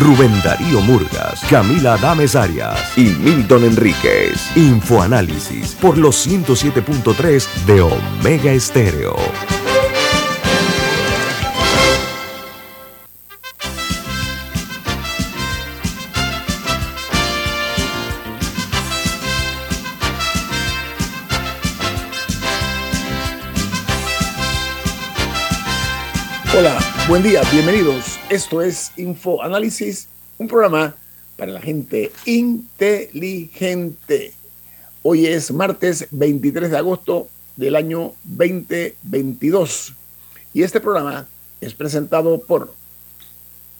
Rubén Darío Murgas, Camila Adames Arias y Milton Enríquez. Infoanálisis por los 107.3 de Omega Estéreo. Buen día, bienvenidos. Esto es Info Análisis, un programa para la gente inteligente. Hoy es martes 23 de agosto del año 2022 y este programa es presentado por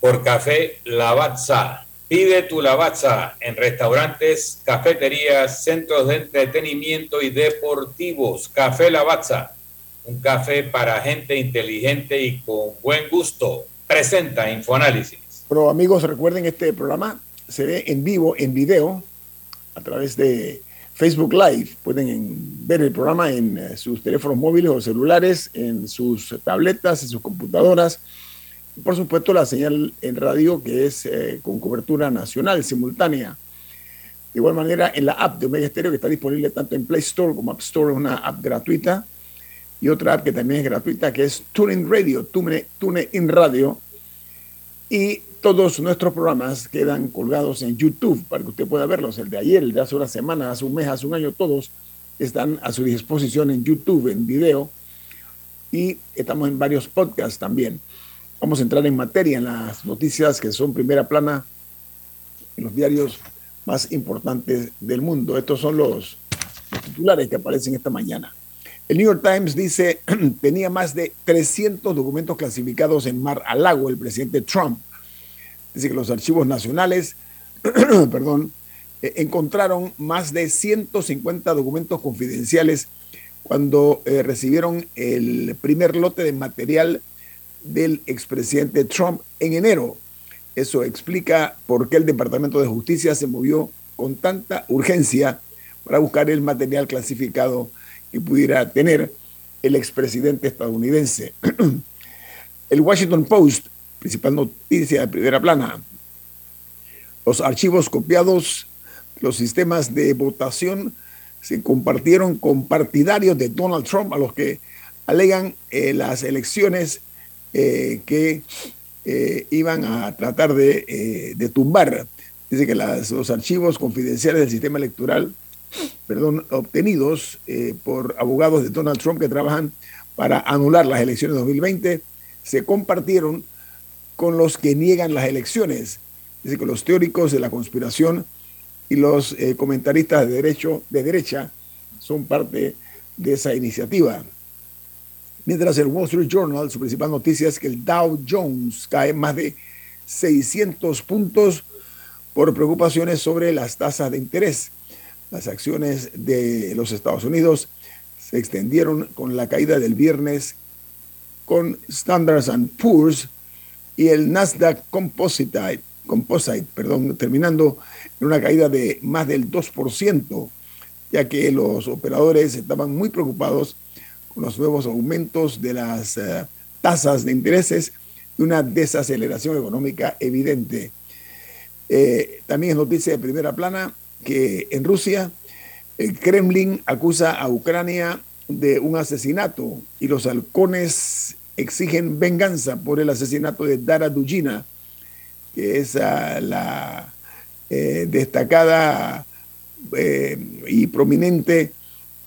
por Café Lavazza. Pide tu Lavazza en restaurantes, cafeterías, centros de entretenimiento y deportivos. Café Lavazza un café para gente inteligente y con buen gusto. Presenta Infoanálisis. Pero amigos, recuerden este programa se ve en vivo, en video, a través de Facebook Live. Pueden ver el programa en eh, sus teléfonos móviles o celulares, en sus tabletas, en sus computadoras. Y por supuesto, la señal en radio que es eh, con cobertura nacional, simultánea. De igual manera, en la app de Omega Stereo, que está disponible tanto en Play Store como App Store, es una app gratuita y otra app que también es gratuita, que es TuneIn Radio, TuneIn Radio. Y todos nuestros programas quedan colgados en YouTube para que usted pueda verlos. El de ayer, el de hace una semana, hace un mes, hace un año, todos están a su disposición en YouTube, en video. Y estamos en varios podcasts también. Vamos a entrar en materia en las noticias que son primera plana en los diarios más importantes del mundo. Estos son los titulares que aparecen esta mañana. El New York Times dice, tenía más de 300 documentos clasificados en Mar a Lago el presidente Trump. Dice que los archivos nacionales, perdón, eh, encontraron más de 150 documentos confidenciales cuando eh, recibieron el primer lote de material del expresidente Trump en enero. Eso explica por qué el Departamento de Justicia se movió con tanta urgencia para buscar el material clasificado que pudiera tener el expresidente estadounidense. El Washington Post, principal noticia de primera plana, los archivos copiados, los sistemas de votación se compartieron con partidarios de Donald Trump a los que alegan eh, las elecciones eh, que eh, iban a tratar de, de, tumbar. Dice que los archivos confidenciales del sistema electoral perdón, obtenidos eh, por abogados de Donald Trump que trabajan para anular las elecciones de 2020 se compartieron con los que niegan las elecciones, es decir, con los teóricos de la conspiración y los eh, comentaristas de, derecho, de derecha son parte de esa iniciativa. Mientras el Wall Street Journal, su principal noticia es que el Dow Jones cae más de 600 puntos por preocupaciones sobre las tasas de interés. Las acciones de los Estados Unidos se extendieron con la caída del viernes con Standards Poor's y el Nasdaq Composite, perdón, terminando en una caída de más del 2%, ya que los operadores estaban muy preocupados con los nuevos aumentos de las uh, tasas de intereses y una desaceleración económica evidente. Eh, también es noticia de primera plana que en Rusia el Kremlin acusa a Ucrania de un asesinato y los halcones exigen venganza por el asesinato de Dara Dujina, que es la eh, destacada eh, y prominente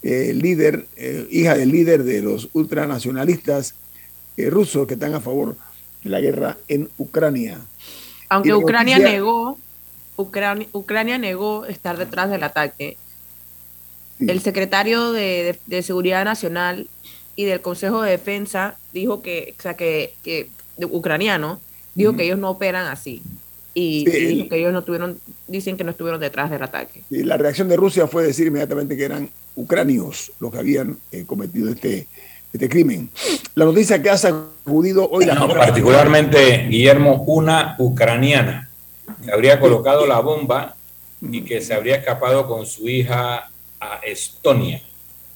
eh, líder, hija del líder de los ultranacionalistas rusos que están a favor de la guerra en Ucrania. Aunque Ucrania negó Ucrania, negó estar detrás del ataque. El secretario de, Seguridad Nacional y del Consejo de Defensa dijo que, o sea, que, ucraniano, dijo que ellos no operan así. y, que ellos no tuvieron, dicen que no estuvieron detrás del ataque. Y la reacción de Rusia fue decir inmediatamente que eran ucranios los que habían eh, cometido este, este crimen. La noticia que ha sacudido hoy la... particularmente, Guillermo, una ucraniana que habría colocado la bomba y que se habría escapado con su hija a Estonia.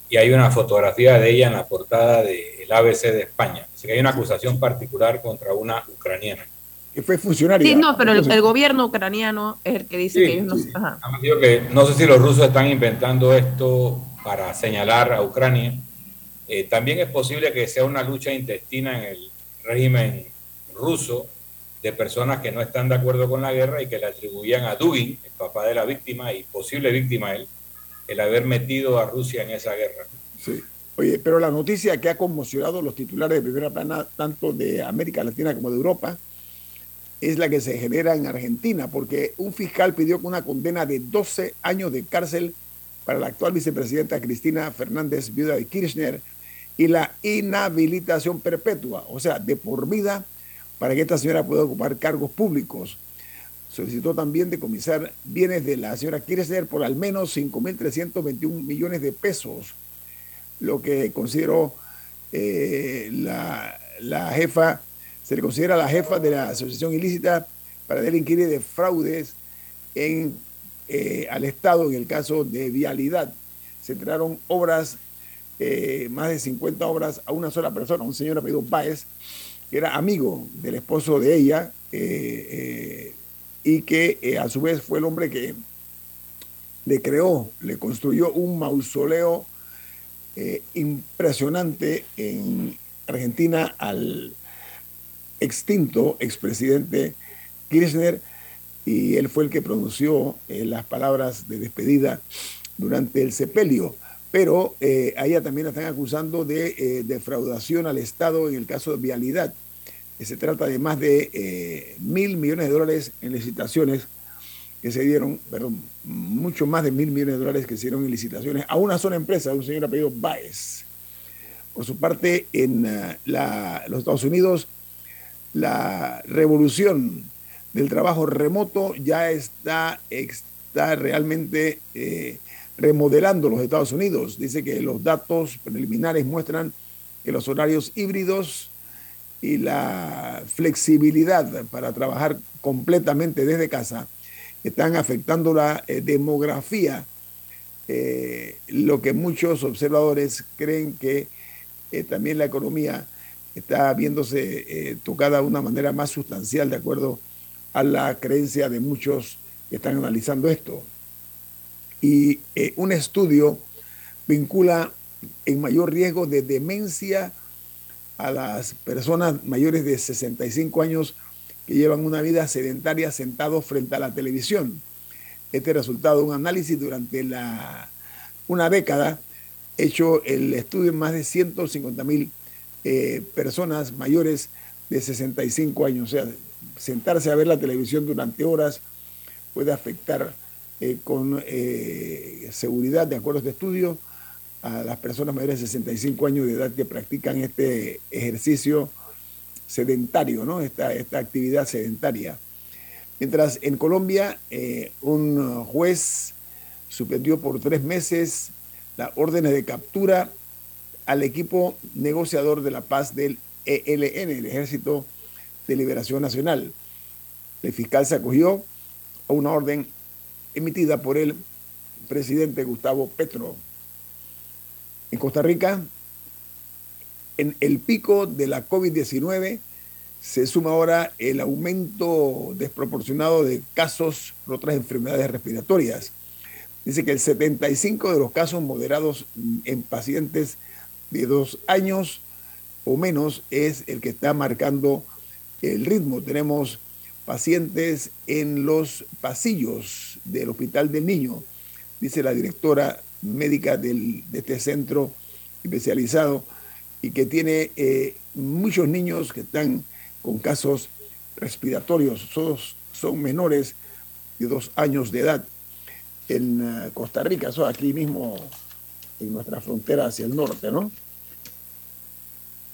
Y hay una fotografía de ella en la portada del ABC de España. Así que hay una acusación particular contra una ucraniana. Que fue funcionaria. Sí, no, pero el, gobierno ucraniano es el que dice que ellos no... que no sé si los rusos están inventando esto para señalar a Ucrania. Eh, también es posible que sea una lucha intestina en el régimen ruso de personas que no están de acuerdo con la guerra y que le atribuían a Dugin, el papá de la víctima y posible víctima él, el haber metido a Rusia en esa guerra. Sí. Oye, pero la noticia que ha conmocionado los titulares de primera plana, tanto de América Latina como de Europa, es la que se genera en Argentina, porque un fiscal pidió una condena de 12 años de cárcel para la actual vicepresidenta Cristina Fernández, viuda de Kirchner, y la inhabilitación perpetua, o sea, de por vida, para que esta señora pueda ocupar cargos públicos. Solicitó también decomisar bienes de la señora Kirchner por al menos 5.321 millones de pesos, lo que consideró eh, la, jefa, se le considera la jefa de la asociación ilícita para delinquir de fraudes en, eh, al Estado en el caso de vialidad. Se entraron obras eh, más de 50 obras a una sola persona, un señor apellido Páez, que era amigo del esposo de ella eh, eh, y que a su vez fue el hombre que le creó, le construyó un mausoleo impresionante en Argentina al extinto expresidente Kirchner y él fue el que pronunció las palabras de despedida durante el sepelio pero eh, a ella también la están acusando de eh, defraudación al Estado en el caso de vialidad. Se trata de más de eh, mil millones de dólares en licitaciones que se dieron, perdón, mucho más de mil millones de dólares que se dieron en licitaciones a una sola empresa, un señor apellido Baez. Por su parte, en los Estados Unidos, la revolución del trabajo remoto ya está, está realmente remodelando los Estados Unidos. Dice que los datos preliminares muestran que los horarios híbridos y la flexibilidad para trabajar completamente desde casa están afectando la eh, demografía, eh, lo que muchos observadores creen que eh, también la economía está viéndose tocada de una manera más sustancial de acuerdo a la creencia de muchos que están analizando esto y eh, un estudio vincula en mayor riesgo de demencia a las personas mayores de 65 años que llevan una vida sedentaria sentados frente a la televisión. Este resultado de un análisis durante la, una década, hecho el estudio en más de 150 mil eh, personas mayores de 65 años. O sea, sentarse a ver la televisión durante horas puede afectar eh, con eh, seguridad, de acuerdo a este estudio, a las personas mayores de 65 años de edad que practican este ejercicio sedentario, esta, esta actividad sedentaria. Mientras en Colombia eh, un juez suspendió por tres meses las órdenes de captura al equipo negociador de la paz del ELN, el Ejército de Liberación Nacional. El fiscal se acogió a una orden emitida por el presidente Gustavo Petro. En Costa Rica, en el pico de la COVID-19 se suma ahora el aumento desproporcionado de casos por otras enfermedades respiratorias. Dice que el 75 de los casos moderados en pacientes de dos años o menos es el que está marcando el ritmo. Tenemos pacientes en los pasillos del Hospital del Niño, dice la directora médica de este centro especializado y que tiene eh, muchos niños que están con casos respiratorios, son menores de dos años de edad en eh, Costa Rica, eso aquí mismo en nuestra frontera hacia el norte, ¿no?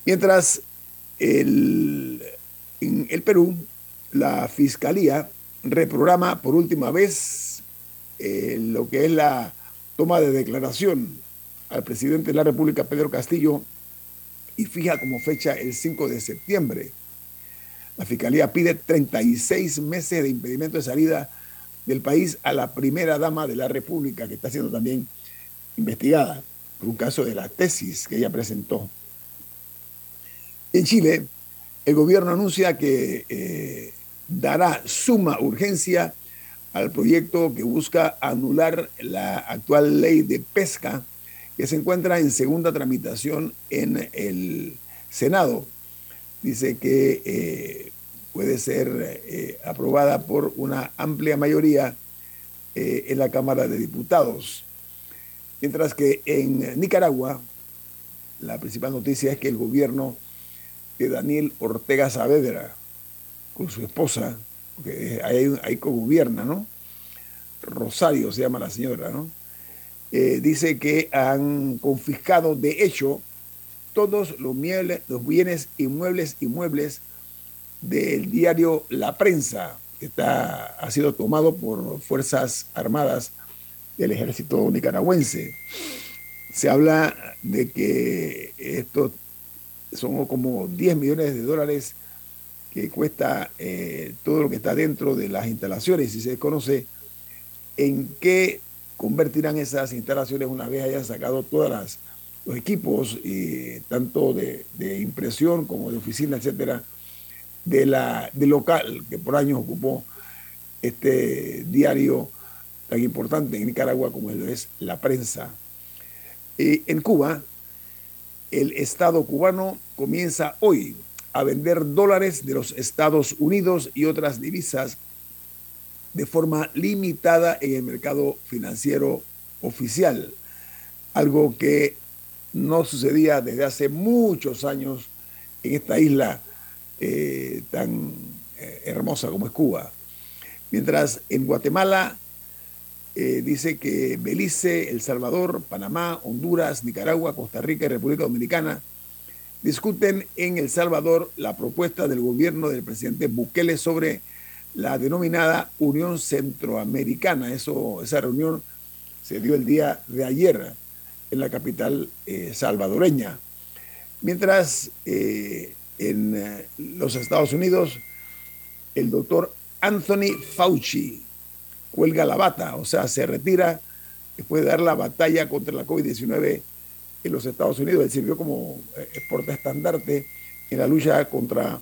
Mientras el, en el Perú la Fiscalía reprograma por última vez eh, lo que es la toma de declaración al presidente de la República, Pedro Castillo, y fija como fecha el 5 de septiembre. La Fiscalía pide 36 meses de impedimento de salida del país a la primera dama de la República, que está siendo también investigada por un caso de la tesis que ella presentó. En Chile, el gobierno anuncia que eh, dará suma urgencia al proyecto que busca anular la actual ley de pesca que se encuentra en segunda tramitación en el Senado. Dice que eh, puede ser eh, aprobada por una amplia mayoría eh, en la Cámara de Diputados. Mientras que en Nicaragua, la principal noticia es que el gobierno de Daniel Ortega Saavedra, con su esposa, que ahí, ahí gobierna ¿no? Rosario se llama la señora, ¿no? Eh, dice que han confiscado de hecho todos los, los bienes inmuebles inmuebles del diario La Prensa, que está, ha sido tomado por Fuerzas Armadas del ejército nicaragüense. Se habla de que esto son como 10 millones de dólares que cuesta eh, todo lo que está dentro de las instalaciones y se desconoce en qué convertirán esas instalaciones una vez hayan sacado todos los equipos, y, tanto de, impresión como de oficina, etcétera, de la, del local que por años ocupó este diario tan importante en Nicaragua como es la prensa. en Cuba, el Estado cubano comienza hoy a vender dólares de los Estados Unidos y otras divisas de forma limitada en el mercado financiero oficial, algo que no sucedía desde hace muchos años en esta isla eh, tan eh, hermosa como es Cuba. Mientras en Guatemala eh, dice que Belice, El Salvador, Panamá, Honduras, Nicaragua, Costa Rica y República Dominicana discuten en El Salvador la propuesta del gobierno del presidente Bukele sobre la denominada Unión Centroamericana. Eso, esa reunión se dio el día de ayer en la capital salvadoreña. Mientras en eh, los Estados Unidos, el doctor Anthony Fauci cuelga la bata, o sea, se retira después de dar la batalla contra la COVID-19 en los Estados Unidos. Él sirvió como eh, portaestandarte en la lucha contra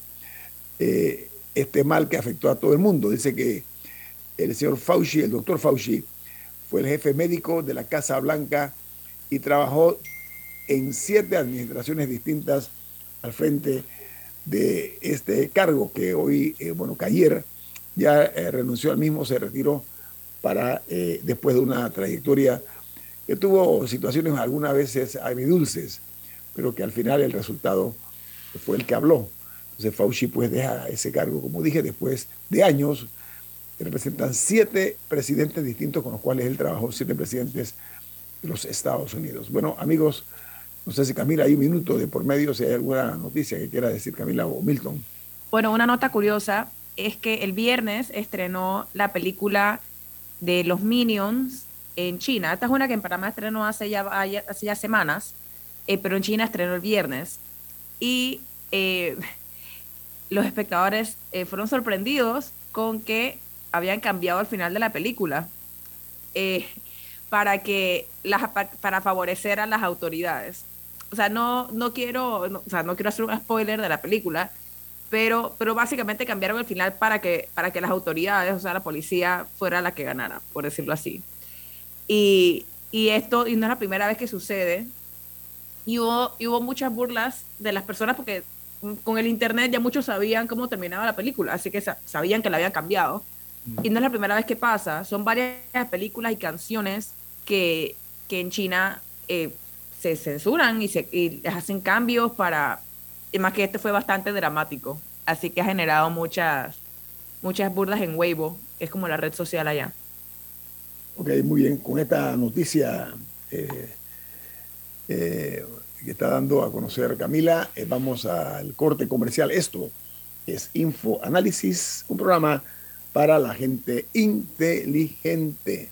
eh, este mal que afectó a todo el mundo. Dice que el señor Fauci, el doctor Fauci, fue el jefe médico de la Casa Blanca y trabajó en siete administraciones distintas al frente de este cargo que hoy, eh, bueno, que ayer ya renunció al mismo, se retiró para después de una trayectoria que tuvo situaciones algunas veces agridulces, pero que al final el resultado fue el que habló. Entonces Fauci pues deja ese cargo, como dije, después de años, representan siete presidentes distintos con los cuales él trabajó, siete presidentes de los Estados Unidos. Bueno, amigos, no sé si Camila hay un minuto de por medio, si hay alguna noticia que quiera decir Camila o Milton. Bueno, una nota curiosa es que el viernes estrenó la película de los Minions en China. Esta es una que en Panamá estrenó hace ya, hace ya semanas, eh, pero en China estrenó el viernes. Y eh, los espectadores eh, fueron sorprendidos con que habían cambiado al final de la película para que las, para favorecer a las autoridades o sea, no, no quiero, o sea, no quiero hacer un spoiler de la película, pero, pero básicamente cambiaron el final para que, para que las autoridades, o sea, la policía fuera la que ganara, por decirlo así. Y, y esto, y no es la primera vez que sucede, y hubo, y hubo muchas burlas de las personas porque con el internet ya muchos sabían cómo terminaba la película, así que sabían que la habían cambiado. Y no es la primera vez que pasa, son varias películas y canciones que, que en China eh, se censuran y, se, y hacen cambios para, y más que este fue bastante dramático, así que ha generado muchas, muchas burlas en Weibo, es como la red social allá. Ok, muy bien, con esta noticia eh, eh, que está dando a conocer Camila, eh, vamos al corte comercial. Esto es Info Análisis, un programa para la gente inteligente.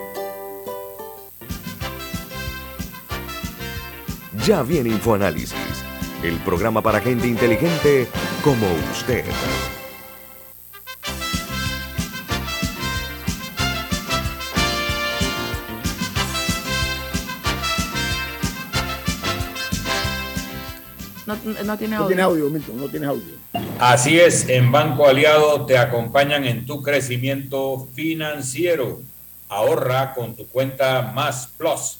Ya viene InfoAnálisis, el programa para gente inteligente como usted. No, no tiene No audio. tiene audio, Milton, no tiene audio. Así es, en Banco Aliado te acompañan en tu crecimiento financiero. Ahorra con tu cuenta Más Plus,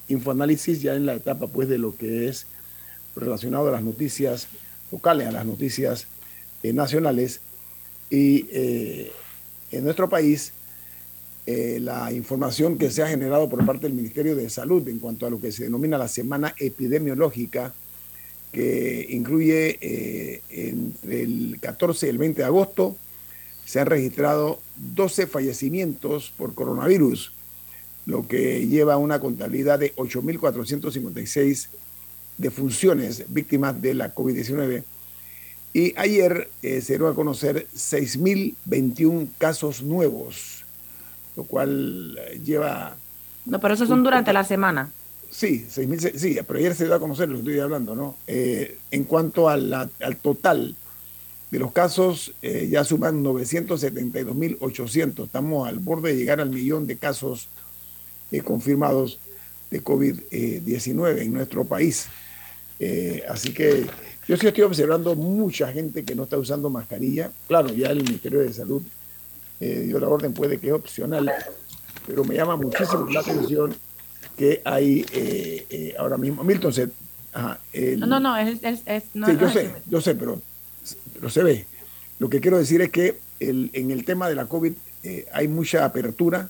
Infoanálisis, ya en la etapa pues de lo que es relacionado a las noticias locales, a las noticias eh, nacionales. Y eh, en nuestro país, eh, la información que se ha generado por parte del Ministerio de Salud en cuanto a lo que se denomina la semana epidemiológica, que incluye entre el 14 y el 20 de agosto, se han registrado 12 fallecimientos por coronavirus, lo que lleva a una contabilidad de 8.456 defunciones víctimas de la COVID-19. Y ayer eh, se dieron a conocer 6.021 casos nuevos, lo cual eh, lleva No, pero esos son durante la semana. Sí, 6.000, sí, pero ayer se dio a conocer lo que estoy hablando, ¿no? Eh, en cuanto a la- al total de los casos, eh, ya suman 972.800. Estamos al borde de llegar al millón de casos eh, confirmados de COVID-19 en nuestro país. Eh, así que yo sí estoy observando mucha gente que no está usando mascarilla. Claro, ya el Ministerio de Salud eh, dio la orden, puede que es opcional, pero me llama muchísimo la atención que hay eh, eh, ahora mismo. Milton, se, ajá, el- No, no, no, es, es, es- no, sí, no yo es- sé, yo sé, pero, pero se ve. Lo que quiero decir es que el- en el tema de la COVID eh, hay mucha apertura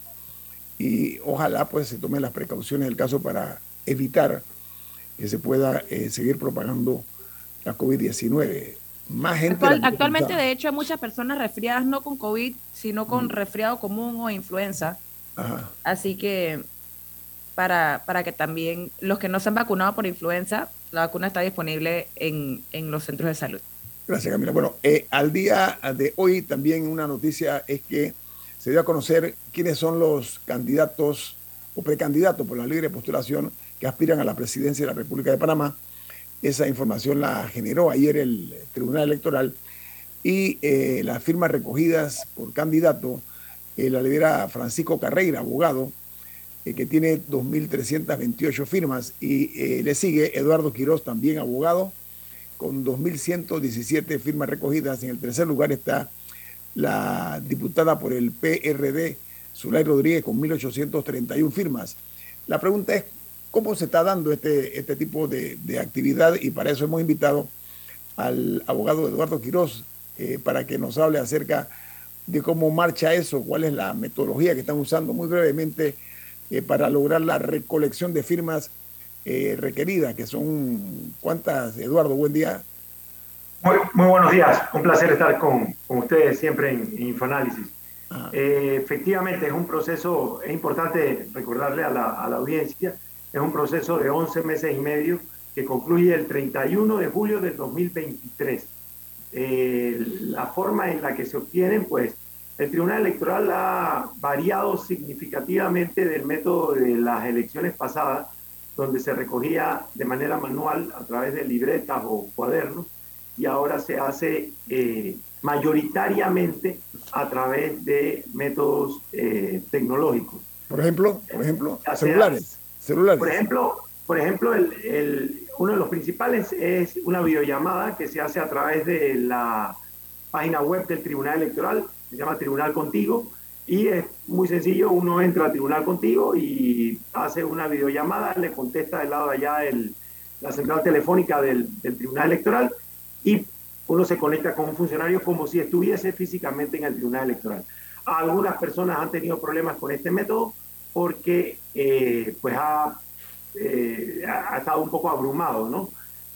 y ojalá pues se tomen las precauciones del caso para evitar que se pueda eh, seguir propagando la COVID-19. Más gente. Actual- actualmente, de hecho, hay muchas personas resfriadas no con COVID, sino con resfriado común o influenza. Ajá. Así que para, para que también los que no se han vacunado por influenza, la vacuna está disponible en, en los centros de salud. Gracias, Camila. Bueno, eh, al día de hoy también una noticia es que se dio a conocer quiénes son los candidatos o precandidatos por la libre postulación que aspiran a la presidencia de la República de Panamá. Esa información la generó ayer el Tribunal Electoral y eh, las firmas recogidas por candidato eh, la lidera Francisco Carreira, abogado, eh, que tiene 2.328 firmas, y eh, le sigue Eduardo Quirós, también abogado, con 2.117 firmas recogidas. En el tercer lugar está la diputada por el PRD, Zulay Rodríguez, con 1.831 firmas. La pregunta es, ¿cómo se está dando este, este tipo de, de actividad? Y para eso hemos invitado al abogado Eduardo Quirós eh, para que nos hable acerca de cómo marcha eso, cuál es la metodología que están usando muy brevemente eh, para lograr la recolección de firmas eh, requeridas, que son, ¿cuántas, Eduardo? Buen día. Muy, muy buenos días, un placer estar con, con ustedes siempre en, en Infoanálisis. Eh, efectivamente, es un proceso, es importante recordarle a la, a la audiencia, es un proceso de 11 meses y medio que concluye el 31 de julio del 2023. Eh, la forma en la que se obtienen, pues, el Tribunal Electoral ha variado significativamente del método de las elecciones pasadas, donde se recogía de manera manual a través de libretas o cuadernos, y ahora se hace eh, mayoritariamente a través de métodos eh, tecnológicos. Por ejemplo, por ejemplo, celulares, celulares. Por ejemplo, por ejemplo el, uno de los principales es una videollamada que se hace a través de la página web del Tribunal Electoral, se llama Tribunal Contigo, y es muy sencillo, uno entra al Tribunal Contigo y hace una videollamada, le contesta del lado de allá el, la central telefónica del, del Tribunal Electoral y uno se conecta con un funcionario como si estuviese físicamente en el Tribunal Electoral. Algunas personas han tenido problemas con este método porque eh, pues ha, eh, ha, estado un poco abrumado, ¿no?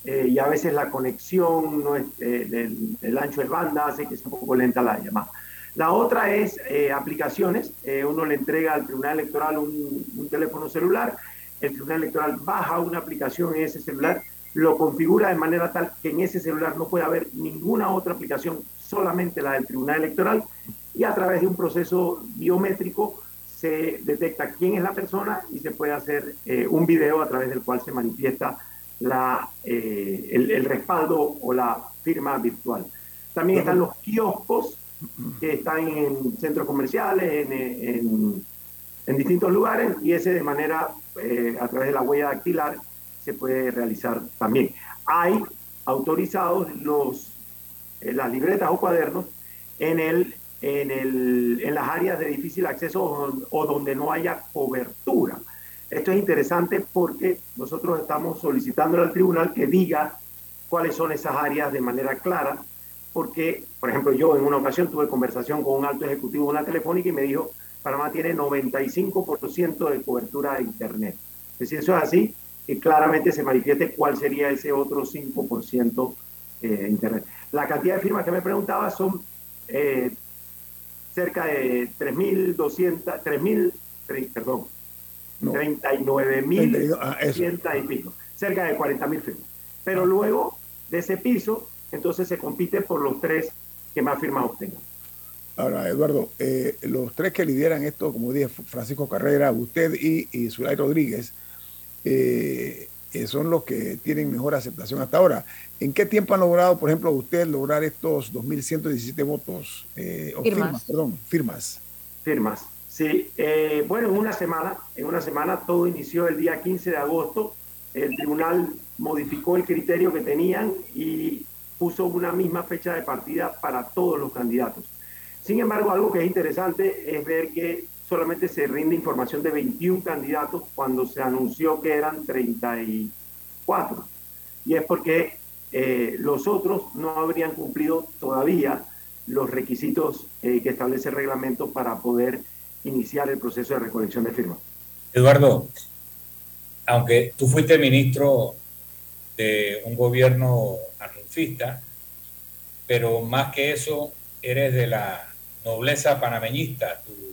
Eh, y a veces la conexión no es, del, del, ancho de banda hace que sea un poco lenta la llamada. La otra es aplicaciones. uno le entrega al Tribunal Electoral un, un teléfono celular, el Tribunal Electoral baja una aplicación en ese celular lo configura de manera tal que en ese celular no puede haber ninguna otra aplicación, solamente la del Tribunal Electoral, y a través de un proceso biométrico se detecta quién es la persona y se puede hacer eh, un video a través del cual se manifiesta la, eh, el, respaldo o la firma virtual. También están los kioscos que están en centros comerciales, en, en, en distintos lugares, y ese de manera, eh, a través de la huella dactilar, se puede realizar también. Hay autorizados los, eh, las libretas o cuadernos en, el, en, el, en las áreas de difícil acceso o, donde no haya cobertura. Esto es interesante porque nosotros estamos solicitando al tribunal que diga cuáles son esas áreas de manera clara, porque, por ejemplo, yo en una ocasión tuve conversación con un alto ejecutivo de una telefónica y me dijo, Panamá tiene 95% de cobertura de Internet. Es eso es así, que claramente se manifieste cuál sería ese otro 5% eh, Internet. La cantidad de firmas que me preguntaba son eh, cerca de 3.200, 3.000, perdón, no. 39.000 ah, y pico, cerca de 40.000 firmas. Pero ah. luego de ese piso, entonces se compite por los tres que más firmas obtengan. Ahora, Eduardo, eh, los tres que lideran esto, como dije, Francisco Carrera, usted y, y Zulay Rodríguez, eh, eh, son los que tienen mejor aceptación hasta ahora. ¿En qué tiempo han logrado, por ejemplo, usted lograr estos 2.117 votos? Eh, o firmas. firmas. perdón, firmas. Firmas, sí. Eh, bueno, en una semana, en una semana todo inició el día 15 de agosto. El tribunal modificó el criterio que tenían y puso una misma fecha de partida para todos los candidatos. Sin embargo, algo que es interesante es ver que solamente se rinde información de 21 candidatos cuando se anunció que eran 34. Y es porque eh, los otros no habrían cumplido todavía los requisitos eh, que establece el reglamento para poder iniciar el proceso de recolección de firmas. Eduardo, aunque tú fuiste ministro de un gobierno anuncista, pero más que eso, eres de la nobleza panameñista. Tu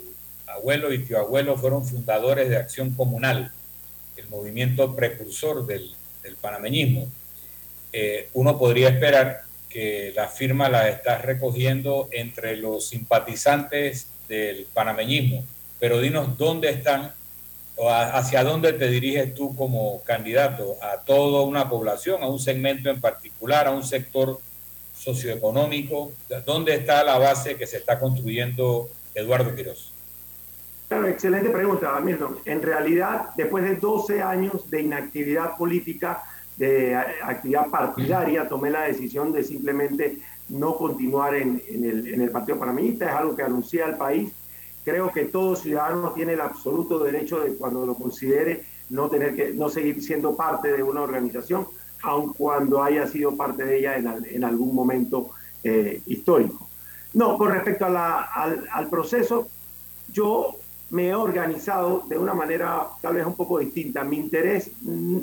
abuelo y tío abuelo fueron fundadores de Acción Comunal, el movimiento precursor del, del panameñismo. Eh, uno podría esperar que la firma la estás recogiendo entre los simpatizantes del panameñismo, pero dinos dónde están o hacia dónde te diriges tú como candidato, a toda una población, a un segmento en particular, a un sector socioeconómico, ¿dónde está la base que se está construyendo Eduardo Quiroz? Claro, excelente pregunta, Milton. En realidad, después de 12 años de inactividad política, de actividad partidaria, tomé la decisión de simplemente no continuar en, el, Partido Panameñista. Es algo que anuncié al país. Creo que todo ciudadano tiene el absoluto derecho de, cuando lo considere, no, tener que, no seguir siendo parte de una organización, aun cuando haya sido parte de ella en, algún momento eh, histórico. No, con respecto al proceso, yo me he organizado de una manera tal vez un poco distinta. Mi interés, mm,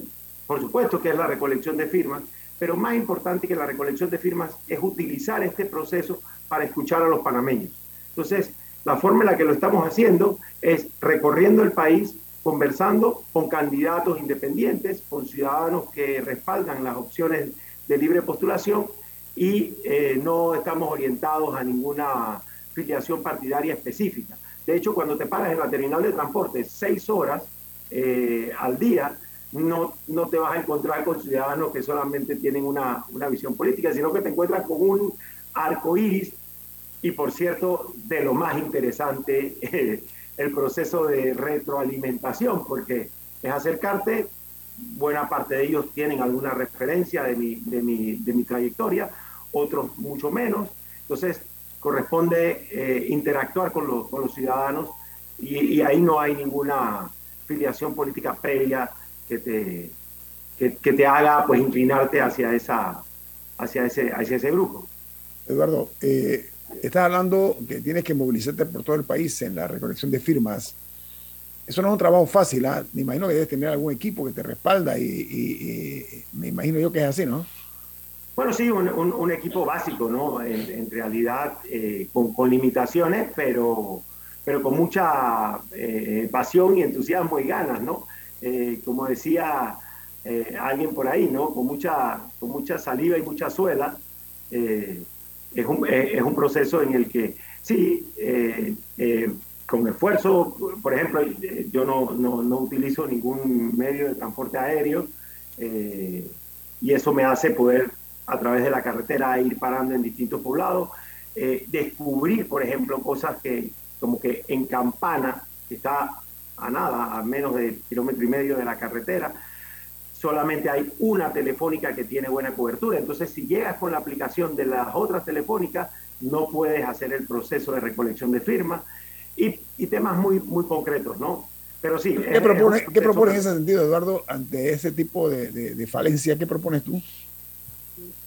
por supuesto que es la recolección de firmas, pero más importante que la recolección de firmas es utilizar este proceso para escuchar a los panameños. Entonces, La forma en la que lo estamos haciendo es recorriendo el país, conversando con candidatos independientes, con ciudadanos que respaldan las opciones de libre postulación y eh, no estamos orientados a ninguna filiación partidaria específica. De hecho, cuando te paras en la terminal de transporte seis horas eh, al día, no, no te vas a encontrar con ciudadanos que solamente tienen una, una visión política, sino que te encuentras con un arco iris y, por cierto, de lo más interesante, el proceso de retroalimentación, porque es acercarte, buena parte de ellos tienen alguna referencia de mi, de mi, de mi trayectoria, otros mucho menos. Entonces, corresponde eh, interactuar con los, con los ciudadanos y, ahí no hay ninguna filiación política previa que te, que, te haga pues inclinarte hacia, esa, hacia, ese, hacia ese grupo. Eduardo, eh, estás hablando que tienes que movilizarte por todo el país en la recolección de firmas. Eso no es un trabajo fácil, ¿eh? me imagino que debes tener algún equipo que te respalda y me imagino yo que es así, ¿no? Bueno, sí, un, equipo básico, ¿no? En, realidad, eh, con, limitaciones, pero, pero con mucha eh, pasión y entusiasmo y ganas, ¿no? Eh, como decía alguien por ahí, ¿no? Con mucha, con mucha saliva y mucha suela. es, un, es un proceso en el que, sí, con esfuerzo, por ejemplo, yo no, no, no, utilizo ningún medio de transporte aéreo y eso me hace poder a través de la carretera ir parando en distintos poblados, eh, descubrir, por ejemplo, cosas que como que en Campana, que está a nada, a menos de kilómetro y medio de la carretera, solamente hay una telefónica que tiene buena cobertura. Entonces, si llegas con la aplicación de las otras telefónicas, no puedes hacer el proceso de recolección de firmas y, y temas muy, muy concretos, ¿no? Pero sí. ¿Qué, propone, ¿qué propones en ese sentido, Eduardo, ante ese tipo de, de, de falencia? ¿Qué propones tú?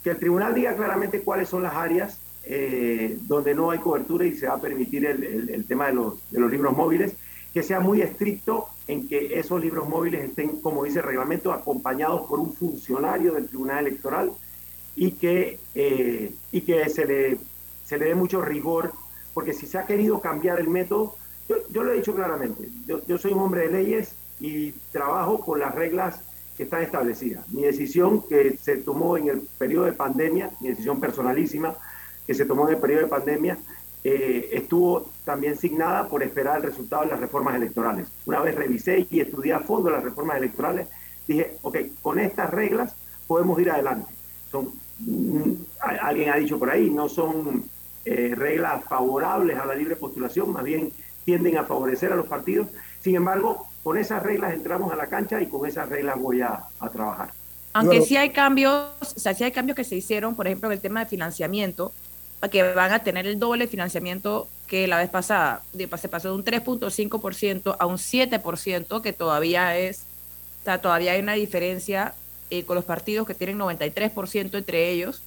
Que el tribunal diga claramente cuáles son las áreas eh, donde no hay cobertura y se va a permitir el, el, el, tema de los, de los libros móviles, que sea muy estricto en que esos libros móviles estén, como dice el reglamento, acompañados por un funcionario del tribunal electoral y que, eh, y que se, le, se le dé mucho rigor, porque si se ha querido cambiar el método, yo, yo lo he dicho claramente, yo, yo soy un hombre de leyes y trabajo con las reglas que están establecidas. Mi decisión que se tomó en el periodo de pandemia, mi decisión personalísima que se tomó en el periodo de pandemia, eh, estuvo también signada por esperar el resultado de las reformas electorales. Una vez revisé y estudié a fondo las reformas electorales, dije, ok, con estas reglas podemos ir adelante. Mm, alguien ha dicho por ahí, no son eh, reglas favorables a la libre postulación, más bien tienden a favorecer a los partidos. Sin embargo, con esas reglas entramos a la cancha y con esas reglas voy a, a trabajar. Aunque bueno. sí hay cambios, o sea, sí hay cambios que se hicieron, por ejemplo, en el tema de financiamiento, que van a tener el doble financiamiento que la vez pasada. Se pasó de un 3.5% a un 7%, que todavía es, o sea, todavía hay una diferencia eh, con los partidos que tienen 93% entre ellos,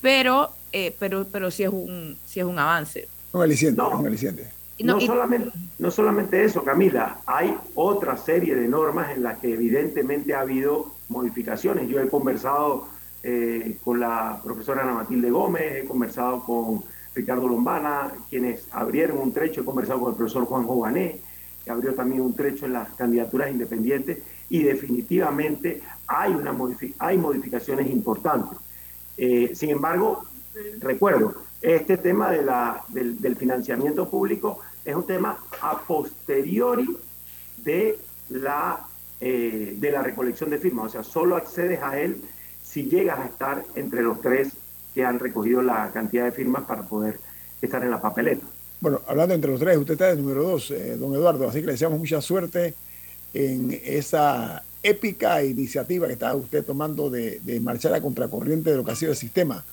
pero, eh, pero, pero sí es un, sí es un avance. Un aliciente, no. un aliciente. No, no, solamente, no solamente eso, Camila, hay otra serie de normas en las que evidentemente ha habido modificaciones. Yo he conversado eh, con la profesora Ana Matilde Gómez, he conversado con Ricardo Lombana, quienes abrieron un trecho, he conversado con el profesor Juan Jované, que abrió también un trecho en las candidaturas independientes, y definitivamente hay, una modific hay modificaciones importantes. Eh, sin embargo, recuerdo, este tema de la, del, del financiamiento público es un tema a posteriori de la, eh, de la recolección de firmas. O sea, solo accedes a él si llegas a estar entre los tres que han recogido la cantidad de firmas para poder estar en la papeleta. Bueno, hablando entre los tres, usted está de número dos, eh, don Eduardo, así que le deseamos mucha suerte en esa épica iniciativa que está usted tomando de, de marchar a contracorriente de lo que ha sido el sistema.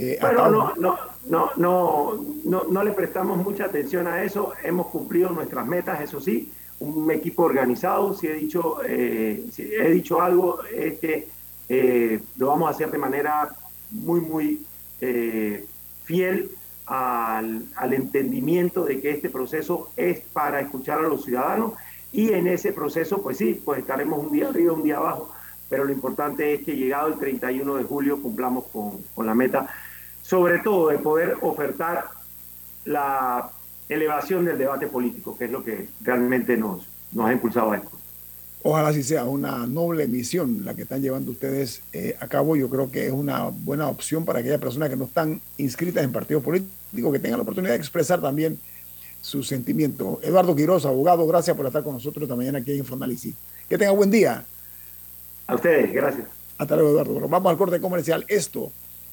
Eh, bueno, no, no, no, no, no, no le prestamos mucha atención a eso. Hemos cumplido nuestras metas, eso sí. Un equipo organizado, si he dicho, eh, si he dicho algo, es que eh, lo vamos a hacer de manera muy, muy eh, fiel al, al, entendimiento de que este proceso es para escuchar a los ciudadanos. Y en ese proceso, pues sí, pues estaremos un día arriba, un día abajo, pero lo importante es que llegado el 31 de julio cumplamos con, con la meta sobre todo de poder ofertar la elevación del debate político, que es lo que realmente nos, nos ha impulsado a esto. Ojalá sí sea una noble misión la que están llevando ustedes eh, a cabo. Yo creo que es una buena opción para aquellas personas que no están inscritas en partidos políticos, que tengan la oportunidad de expresar también su sentimiento. Eduardo Quiroz, abogado, gracias por estar con nosotros esta mañana aquí en Infoanálisis. Que tenga buen día. A ustedes, gracias. Hasta luego, Eduardo. vamos al corte comercial. Esto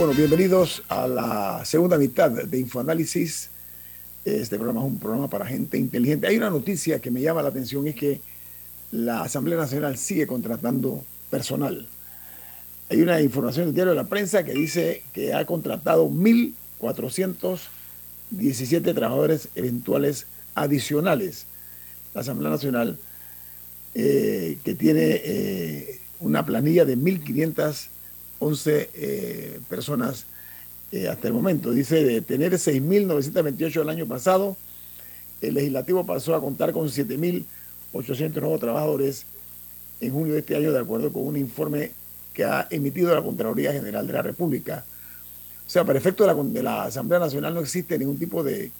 Bueno, bienvenidos a la segunda mitad de Infoanálisis. Este programa es un programa para gente inteligente. Hay una noticia que me llama la atención, es que la Asamblea Nacional sigue contratando personal. Hay una información del diario de la prensa que dice que ha contratado 1.417 trabajadores eventuales adicionales. La Asamblea Nacional, eh, que tiene eh, una planilla de 1.500 11 eh, personas eh, hasta el momento. Dice de tener 6.928 el año pasado, el legislativo pasó a contar con 7.800 nuevos trabajadores en junio de este año, de acuerdo con un informe que ha emitido la Contraloría General de la República. O sea, para efecto de la, Asamblea Nacional no existe ningún tipo de,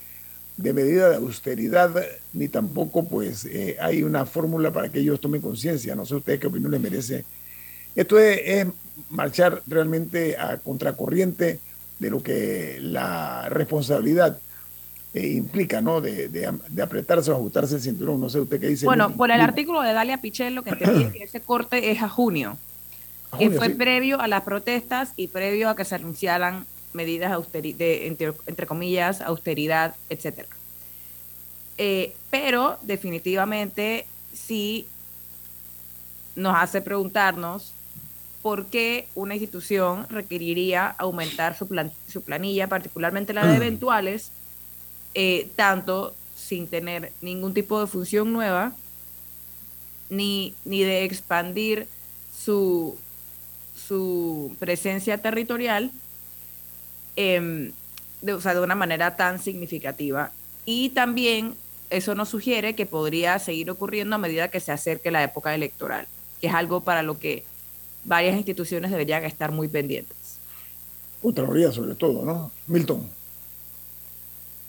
medida de austeridad, ni tampoco pues eh, hay una fórmula para que ellos tomen conciencia. No sé ustedes qué opinión les merece. Esto es marchar realmente a contracorriente de lo que la responsabilidad eh, implica, ¿no? De, de, apretarse o ajustarse el cinturón. No sé usted qué dice. Bueno, por el artículo de Dalia Pichello que entendí que ese corte es a junio, que fue previo a las protestas y previo a que se anunciaran medidas de, entre, comillas, austeridad, etcétera. Eh, pero definitivamente sí nos hace preguntarnos por qué una institución requeriría aumentar su, su planilla, particularmente la de eventuales, eh, tanto sin tener ningún tipo de función nueva, ni, ni de expandir su, su presencia territorial em, de, o sea, de una manera tan significativa. Y también eso nos sugiere que podría seguir ocurriendo a medida que se acerque la época electoral, que es algo para lo que varias instituciones deberían estar muy pendientes. Contraloría sobre todo, ¿no? Milton.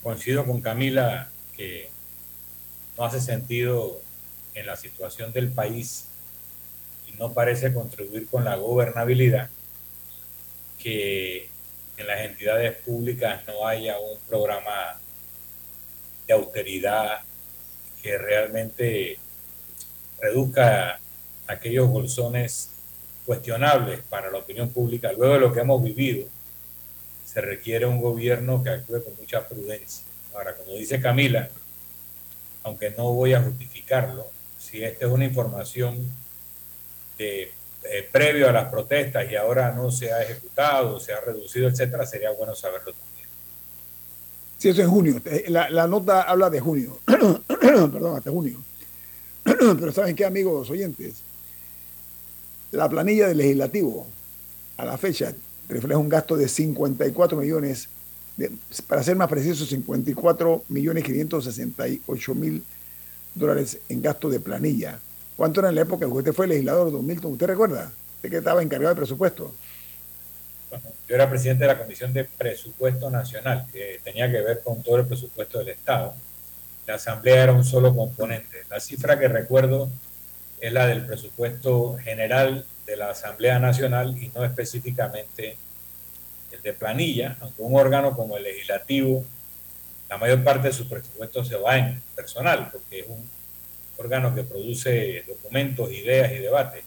Coincido con Camila que no hace sentido en la situación del país y no parece contribuir con la gobernabilidad que en las entidades públicas no haya un programa de austeridad que realmente reduzca aquellos bolsones cuestionables para la opinión pública, luego de lo que hemos vivido, se requiere un gobierno que actúe con mucha prudencia. Ahora, como dice Camila, aunque no voy a justificarlo, si esta es una información de, eh, previo a las protestas y ahora no se ha ejecutado, se ha reducido, etcétera, sería bueno saberlo también. Sí, eso es junio. Eh, la, la nota habla de junio. Perdón, hasta junio. Pero ¿saben qué, amigos oyentes? La planilla del legislativo a la fecha refleja un gasto de 54 millones, para ser más preciso, 54 millones 568 mil dólares en gasto de planilla. ¿Cuánto era en la época que usted fue legislador, don Milton? ¿Usted recuerda? ¿De qué estaba encargado de presupuesto? yo era presidente de la Comisión de Presupuesto Nacional, que tenía que ver con todo el presupuesto del Estado. La Asamblea era un solo componente. La cifra que recuerdo es la del presupuesto general de la Asamblea Nacional y no específicamente el de planilla, aunque un órgano como el legislativo, la mayor parte de su presupuesto se va en personal, porque es un órgano que produce documentos, ideas y debates.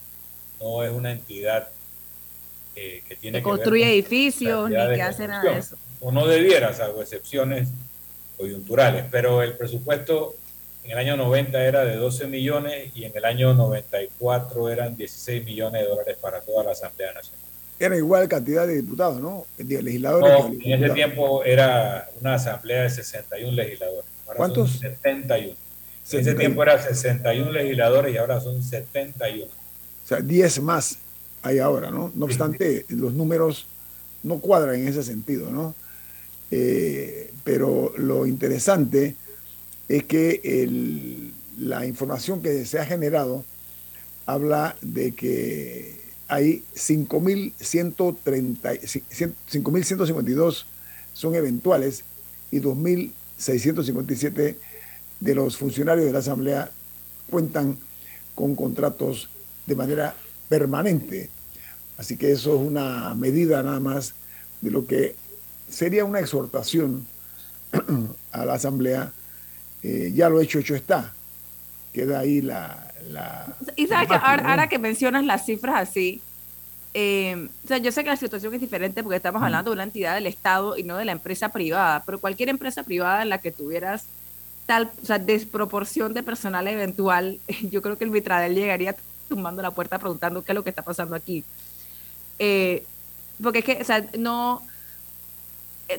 No es una entidad eh, que tiene que, construye edificios ni que hace nada de eso. O no debiera, salvo excepciones coyunturales, pero el presupuesto en el año 90 era de 12 millones y en el año 94 eran 16 millones de dólares para toda la Asamblea Nacional. Era igual cantidad de diputados, ¿no? De legisladores. No, en ese tiempo era una asamblea de 61 legisladores. ¿Cuántos? 71. En ese tiempo era 61 legisladores y ahora son 71. O sea, 10 más hay ahora, ¿no? No obstante, los números no cuadran en ese sentido, ¿no? Eh, pero lo interesante es que la información que se ha generado habla de que hay 5.152 son eventuales y 2.657 de los funcionarios de la Asamblea cuentan con contratos de manera permanente. Así que eso es una medida nada más de lo que sería una exhortación a la Asamblea eh, ya lo hecho, hecho está. Queda ahí la... y sabes que ahora, que mencionas las cifras así, eh, o sea, yo sé que la situación es diferente porque estamos hablando de una entidad del Estado y no de la empresa privada, pero cualquier empresa privada en la que tuvieras tal o sea, desproporción de personal eventual, yo creo que el Vitradel llegaría tumbando la puerta preguntando qué es lo que está pasando aquí. Eh, porque es que, o sea, no...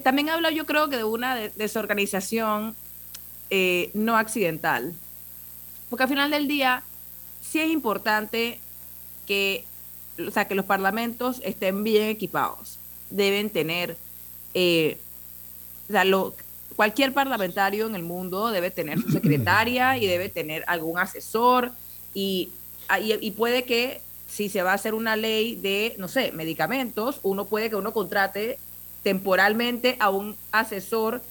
también habla yo creo que de una desorganización eh, no accidental. Porque al final del día, sí es importante que, o sea, que los parlamentos estén bien equipados. Deben tener, eh, lo, cualquier parlamentario en el mundo debe tener su secretaria y debe tener algún asesor y, y, puede que si se va a hacer una ley de, no sé, medicamentos, uno puede que uno contrate temporalmente a un asesor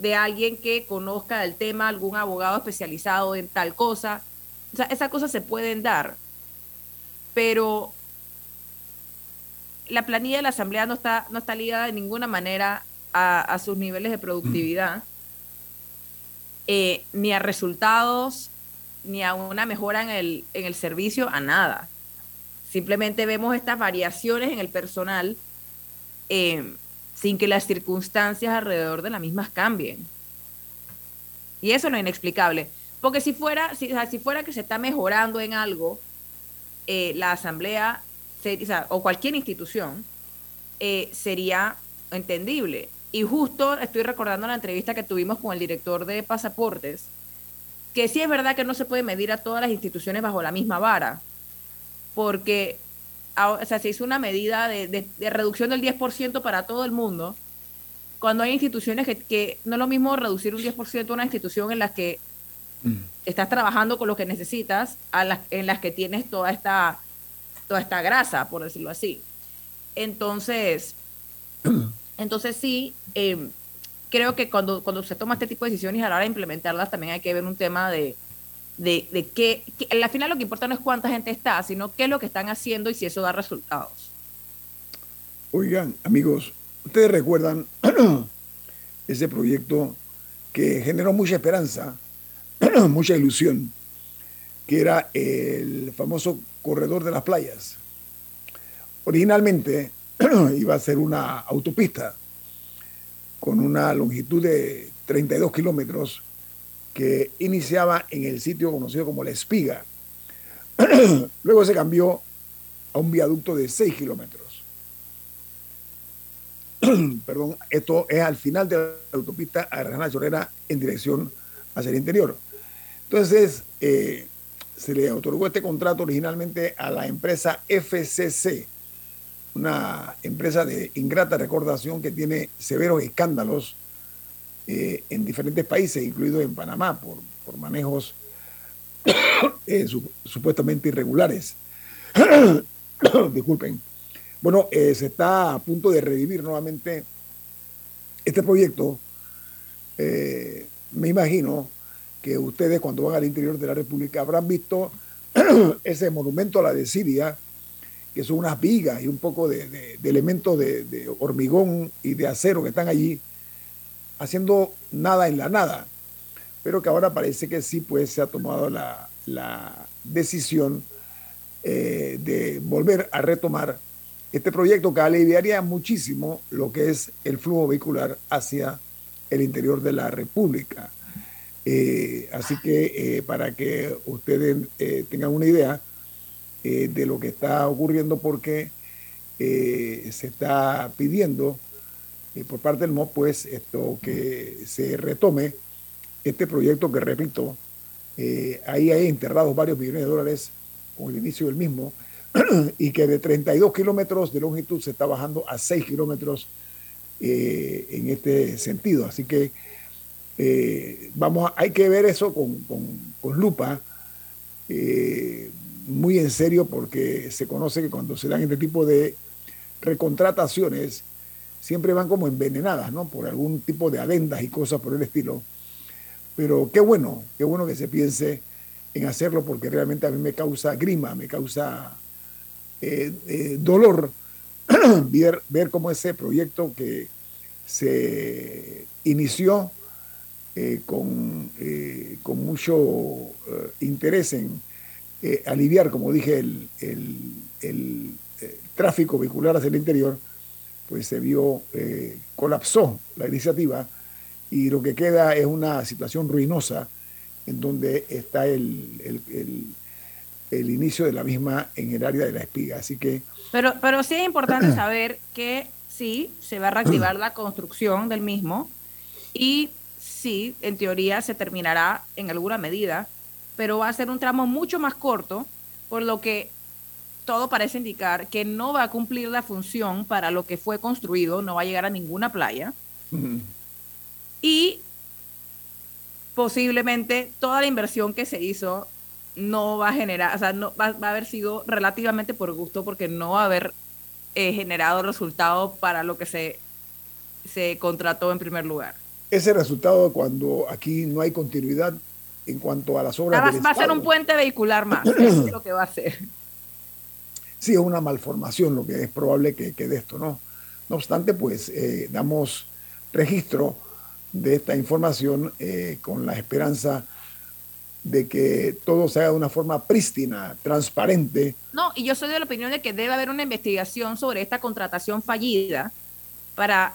de alguien que conozca el tema, algún abogado especializado en tal cosa. O sea, esas cosas se pueden dar, pero la planilla de la Asamblea no está, no está ligada de ninguna manera a, sus niveles de productividad, eh, ni a resultados, ni a una mejora en el, en el servicio, a nada. Simplemente vemos estas variaciones en el personal. Eh, sin que las circunstancias alrededor de las mismas cambien. Y eso no es inexplicable. Porque si fuera, si, si fuera que se está mejorando en algo, eh, la asamblea o, cualquier institución eh, sería entendible. Y justo estoy recordando la entrevista que tuvimos con el director de pasaportes, que sí es verdad que no se puede medir a todas las instituciones bajo la misma vara, porque o sea, se hizo una medida de, reducción del 10% para todo el mundo, cuando hay instituciones que, no es lo mismo reducir un 10% a una institución en la que mm. estás trabajando con lo que necesitas, a las, en las que tienes toda esta, toda esta grasa, por decirlo así. Entonces, entonces sí, eh, creo que cuando, cuando se toma este tipo de decisiones a la hora de implementarlas, también hay que ver un tema de, de, de qué, al final lo que importa no es cuánta gente está, sino qué es lo que están haciendo y si eso da resultados. Oigan, amigos, ustedes recuerdan ese proyecto que generó mucha esperanza, mucha ilusión, que era el famoso corredor de las playas. Originalmente iba a ser una autopista con una longitud de 32 kilómetros que iniciaba en el sitio conocido como La Espiga. Luego se cambió a un viaducto de 6 kilómetros. Perdón, esto es al final de la autopista Arrejana Chorrera en dirección hacia el interior. Entonces, eh, se le otorgó este contrato originalmente a la empresa FCC, una empresa de ingrata recordación que tiene severos escándalos eh, en diferentes países, incluido en Panamá, por, por manejos eh, supuestamente irregulares. Disculpen. Bueno, eh, se está a punto de revivir nuevamente este proyecto. me imagino que ustedes cuando van al interior de la República habrán visto ese monumento a la desidia, que son unas vigas y un poco de, elementos de, hormigón y de acero que están allí, haciendo nada en la nada. Pero que ahora parece que sí, pues se ha tomado la, decisión eh, de volver a retomar este proyecto que aliviaría muchísimo lo que es el flujo vehicular hacia el interior de la República. Eh, así que eh, para que ustedes tengan una idea de lo que está ocurriendo, porque se está pidiendo por parte del MOP, pues esto que se retome este proyecto que repito, ahí hay enterrados varios millones de dólares con el inicio del mismo, y que de 32 kilómetros de longitud se está bajando a 6 kilómetros en este sentido. Así que eh, vamos, hay que ver eso con, lupa, eh, muy en serio, porque se conoce que cuando se dan este tipo de recontrataciones, siempre van como envenenadas, ¿no? Por algún tipo de adendas y cosas por el estilo. Pero qué bueno, qué bueno que se piense en hacerlo, porque realmente a mí me causa grima, me causa eh, dolor ver, ver cómo ese proyecto que se inició eh, con, eh, con, mucho eh, interés en aliviar, como dije, el, el, tráfico vehicular hacia el interior, pues se vio, colapsó la iniciativa y lo que queda es una situación ruinosa en donde está el, el, inicio de la misma en el área de la espiga. Así que... Pero, pero sí es importante saber que sí, se va a reactivar la construcción del mismo y sí, en teoría se terminará en alguna medida, pero va a ser un tramo mucho más corto, por lo que todo parece indicar que no va a cumplir la función para lo que fue construido, no va a llegar a ninguna playa. Y posiblemente toda la inversión que se hizo no va a generar, o sea, no, va, a haber sido relativamente por gusto porque no va a haber eh, generado resultado para lo que se, se contrató en primer lugar ese resultado cuando aquí no hay continuidad en cuanto a las obras. Va, va a ser un puente vehicular más, eso es lo que va a ser. Sí, es una malformación lo que es probable que quede esto, ¿no? No obstante, pues eh, damos registro de esta información eh, con la esperanza de que todo se haga de una forma prístina, transparente. No, y yo soy de la opinión de que debe haber una investigación sobre esta contratación fallida para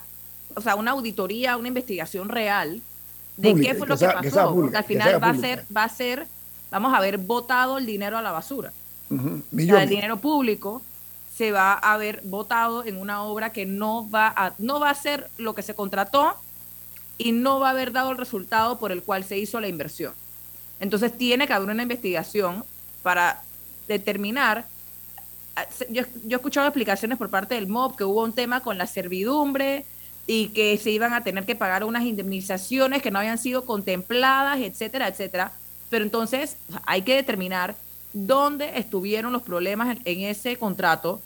o sea, una auditoría, una investigación real de qué fue lo que, pasó, porque al final va a ser, va a ser, vamos a haber votado el dinero a la basura. El dinero público se va a haber votado en una obra que no va a, no va a ser lo que se contrató y no va a haber dado el resultado por el cual se hizo la inversión. Entonces tiene que haber una investigación para determinar. Yo, yo he escuchado explicaciones por parte del MOB que hubo un tema con la servidumbre, y que se iban a tener que pagar unas indemnizaciones que no habían sido contempladas, etcétera, etcétera. Pero entonces hay que determinar dónde estuvieron los problemas en ese contrato,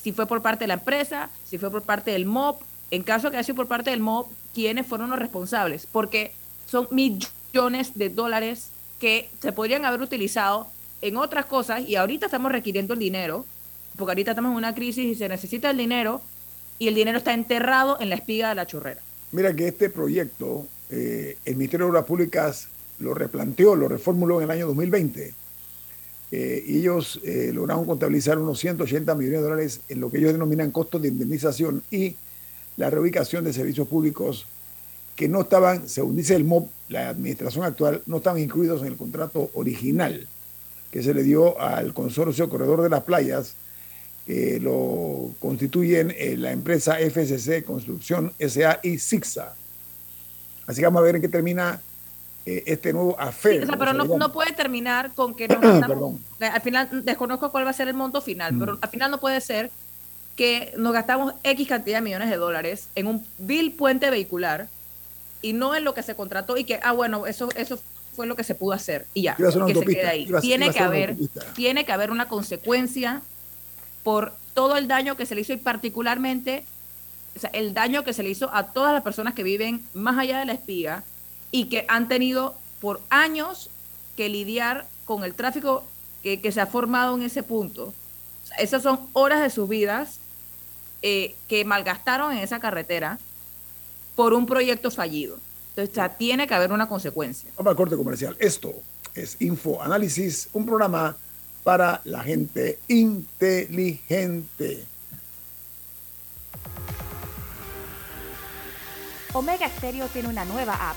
si fue por parte de la empresa, si fue por parte del MOP, en caso que haya sido por parte del MOP, quiénes fueron los responsables, porque son millones de dólares que se podrían haber utilizado en otras cosas y ahorita estamos requiriendo el dinero, porque ahorita estamos en una crisis y se necesita el dinero y el dinero está enterrado en la espiga de la churrera. Mira que este proyecto, eh, el Ministerio de Obras Públicas lo replanteó, lo reformuló en el año 2020. Eh, ellos eh, lograron contabilizar unos 180 millones de dólares en lo que ellos denominan costos de indemnización y la reubicación de servicios públicos que no estaban, según dice el MOB, la administración actual, no estaban incluidos en el contrato original que se le dio al consorcio Corredor de las Playas, que lo constituyen eh, la empresa FCC Construcción SA y SIGSA. Así que vamos a ver en qué termina eh, este nuevo afer. pero no, puede terminar con que nos gastamos, al final desconozco cuál va a ser el monto final, pero mm. al final no puede ser que nos gastamos X cantidad de millones de dólares en un bill puente vehicular y no en lo que se contrató y que, ah, bueno, eso, eso fue lo que se pudo hacer y ya, que se quede ahí. tiene, que haber, tiene que haber una consecuencia por todo el daño que se le hizo y particularmente o sea, el daño que se le hizo a todas las personas que viven más allá de la espiga y que han tenido por años que lidiar con el tráfico que, que se ha formado en ese punto. esas son horas de sus vidas eh, que malgastaron en esa carretera por un proyecto fallido. Entonces, ya tiene que haber una consecuencia. Vamos al corte comercial. Esto es Info Análisis, un programa para la gente inteligente. Omega Stereo tiene una nueva app.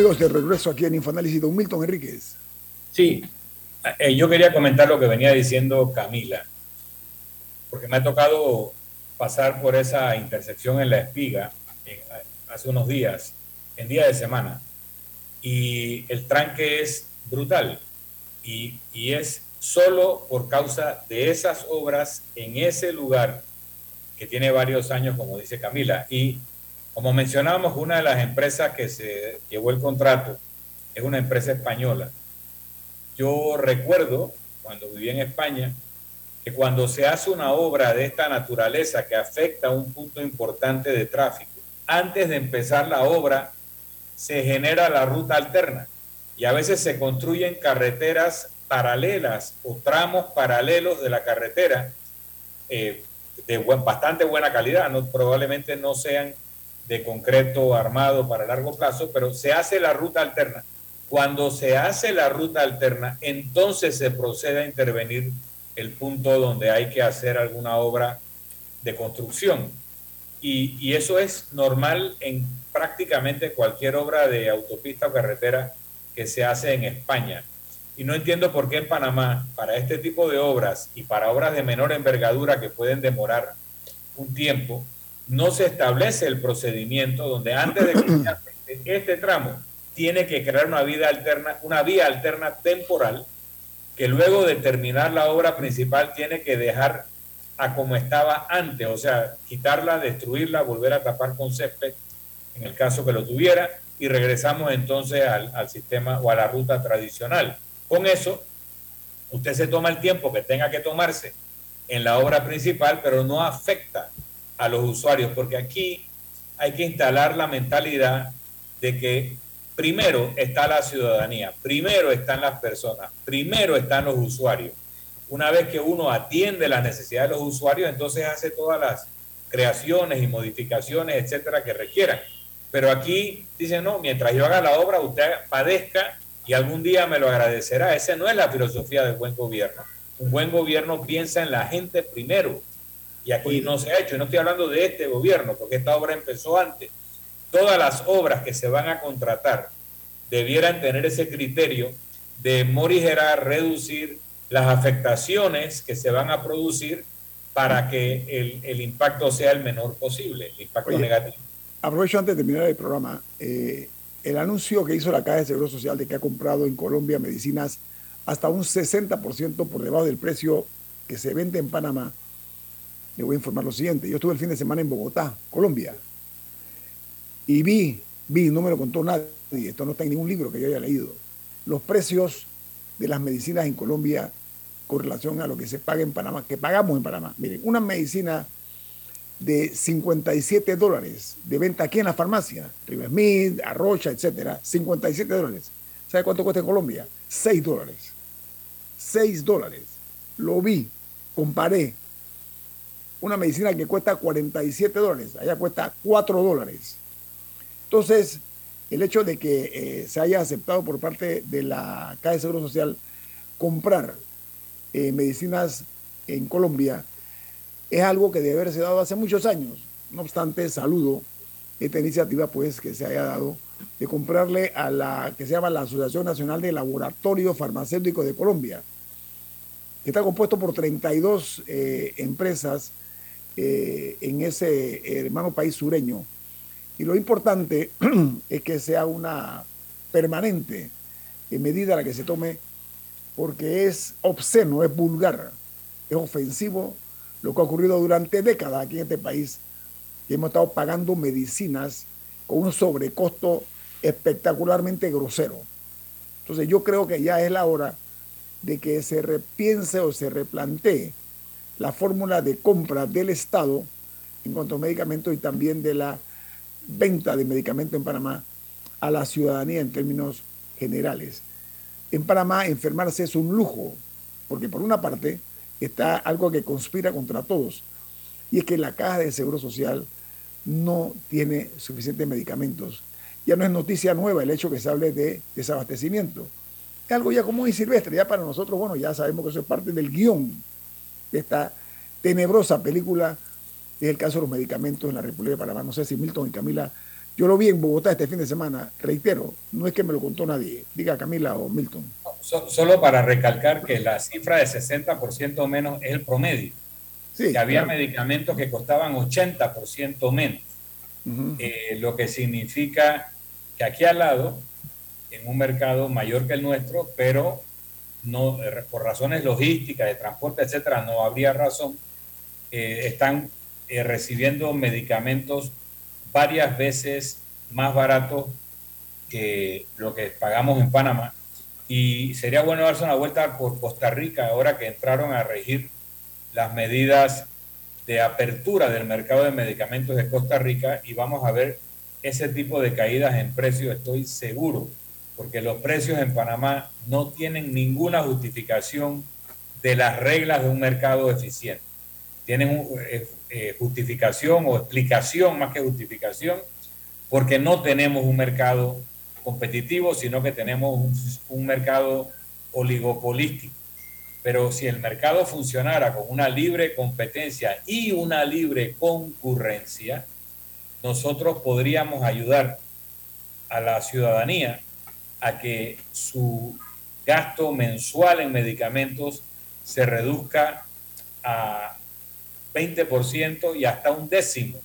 De regreso aquí en Infoanálisis, don Milton Enríquez. Sí, eh, yo quería comentar lo que venía diciendo Camila, porque me ha tocado pasar por esa intersección en la espiga hace unos días, en día de semana, y el tranque es brutal, y, y es solo por causa de esas obras en ese lugar que tiene varios años, como dice Camila, y como mencionábamos, una de las empresas que se llevó el contrato es una empresa española. Yo recuerdo, cuando viví en España, que cuando se hace una obra de esta naturaleza que afecta a un punto importante de tráfico, antes de empezar la obra se genera la ruta alterna y a veces se construyen carreteras paralelas o tramos paralelos de la carretera eh, de bastante buena calidad, no, probablemente no sean de concreto armado para largo plazo, pero se hace la ruta alterna. Cuando se hace la ruta alterna, entonces se procede a intervenir el punto donde hay que hacer alguna obra de construcción. Y, eso es normal en prácticamente cualquier obra de autopista o carretera que se hace en España. Y no entiendo por qué en Panamá, para este tipo de obras y para obras de menor envergadura que pueden demorar un tiempo, no se establece el procedimiento donde antes de que este tramo tiene que crear una, vida alterna, una vía alterna temporal que luego de terminar la obra principal tiene que dejar a como estaba antes, o sea, quitarla, destruirla, volver a tapar con césped, en el caso que lo tuviera, y regresamos entonces al, al sistema o a la ruta tradicional. Con eso, usted se toma el tiempo que tenga que tomarse en la obra principal, pero no afecta a los usuarios, porque aquí hay que instalar la mentalidad de que primero está la ciudadanía, primero están las personas, primero están los usuarios. Una vez que uno atiende las necesidades de los usuarios, entonces hace todas las creaciones y modificaciones, etcétera, que requieran. Pero aquí dicen, no, mientras yo haga la obra, usted padezca y algún día me lo agradecerá. Esa no es la filosofía del buen gobierno. Un buen gobierno piensa en la gente primero y aquí no se ha hecho. Y no estoy hablando de este gobierno, porque esta obra empezó antes. Todas las obras que se van a contratar debieran tener ese criterio de morigerar, reducir las afectaciones que se van a producir para que el, impacto sea el menor posible, el impacto negativo. Aprovecho antes de terminar el programa. Eh, el anuncio que hizo la Caja de Seguro Social de que ha comprado en Colombia medicinas hasta un 60% por debajo del precio que se vende en Panamá, le voy a informar lo siguiente. Yo estuve el fin de semana en Bogotá, Colombia, y vi, vi, no me lo contó nadie, esto no está en ningún libro que yo haya leído, los precios de las medicinas en Colombia con relación a lo que se paga en Panamá, que pagamos en Panamá. Miren, una medicina de 57 dólares de venta aquí en la farmacia, River Smith, Arrocha, etcétera, 57 dólares. ¿Sabe cuánto cuesta en Colombia? 6 dólares. 6 dólares. Lo vi, comparé. Una medicina que cuesta 47 dólares, allá cuesta 4 dólares. Entonces, el hecho de que eh, se haya aceptado por parte de la Caja de Seguro Social comprar eh, medicinas en Colombia es algo que debe haberse dado hace muchos años. No obstante, saludo esta iniciativa pues que se haya dado de comprarle a la que se llama la Asociación Nacional de Laboratorios Farmacéuticos de Colombia, que está compuesto por 32 eh, empresas eh, en ese hermano país sureño. Y lo importante es que sea una permanente medida la que se tome, porque es obsceno, es vulgar, es ofensivo lo que ha ocurrido durante décadas aquí en este país, que hemos estado pagando medicinas con un sobrecosto espectacularmente grosero. Entonces yo creo que ya es la hora de que se repiense o se replantee la fórmula de compra del Estado en cuanto a medicamentos y también de la venta de medicamentos en Panamá a la ciudadanía en términos generales. En Panamá enfermarse es un lujo, porque por una parte está algo que conspira contra todos. Y es que la caja de Seguro Social no tiene suficientes medicamentos. Ya no es noticia nueva el hecho que se hable de desabastecimiento. Es algo ya común y silvestre. Ya para nosotros, bueno, ya sabemos que eso es parte del guion de esta tenebrosa película. Es el caso de los medicamentos en la República de Panamá. No sé si Milton y Camila. Yo lo vi en Bogotá este fin de semana. Reitero, no es que me lo contó nadie. Diga Camila o Milton solo para recalcar que la cifra de 60% menos es el promedio. que había medicamentos que costaban 80% menos. Eh, lo que significa que aquí al lado, en un mercado mayor que el nuestro, pero no eh, por razones logísticas, de transporte, etcétera, no habría razón, eh, están recibiendo medicamentos varias veces más baratos que lo que pagamos en Panamá. Y sería bueno darse una vuelta por Costa Rica ahora que entraron a regir las medidas de apertura del mercado de medicamentos de Costa Rica y vamos a ver ese tipo de caídas en precios, estoy seguro, porque los precios en Panamá no tienen ninguna justificación de las reglas de un mercado eficiente. Tienen eh, eh, justificación o explicación más que justificación porque no tenemos un mercado competitivo, sino que tenemos un, mercado oligopolístico. Pero si el mercado funcionara con una libre competencia y una libre concurrencia, nosotros podríamos ayudar a la ciudadanía a que su gasto mensual en medicamentos se reduzca a 20% y hasta un décimo